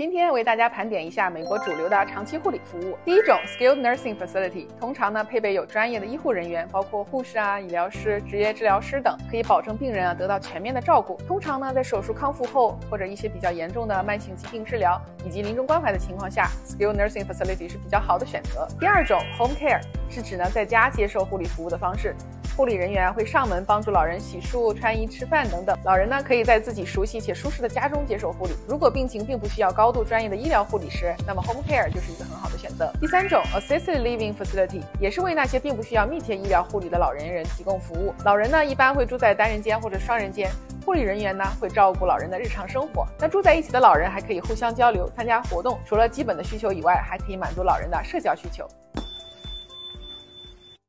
今天为大家盘点一下美国主流的长期护理服务。第一种，skilled nursing facility，通常呢配备有专业的医护人员，包括护士啊、医疗师、职业治疗师等，可以保证病人啊得到全面的照顾。通常呢在手术康复后，或者一些比较严重的慢性疾病治疗以及临终关怀的情况下，skilled nursing facility 是比较好的选择。第二种，home care，是指呢在家接受护理服务的方式。护理人员会上门帮助老人洗漱、穿衣、吃饭等等。老人呢，可以在自己熟悉且舒适的家中接受护理。如果病情并不需要高度专业的医疗护理师，那么 home care 就是一个很好的选择。第三种 assisted living facility 也是为那些并不需要密切医疗护理的老年人提供服务。老人呢，一般会住在单人间或者双人间，护理人员呢会照顾老人的日常生活。那住在一起的老人还可以互相交流、参加活动。除了基本的需求以外，还可以满足老人的社交需求。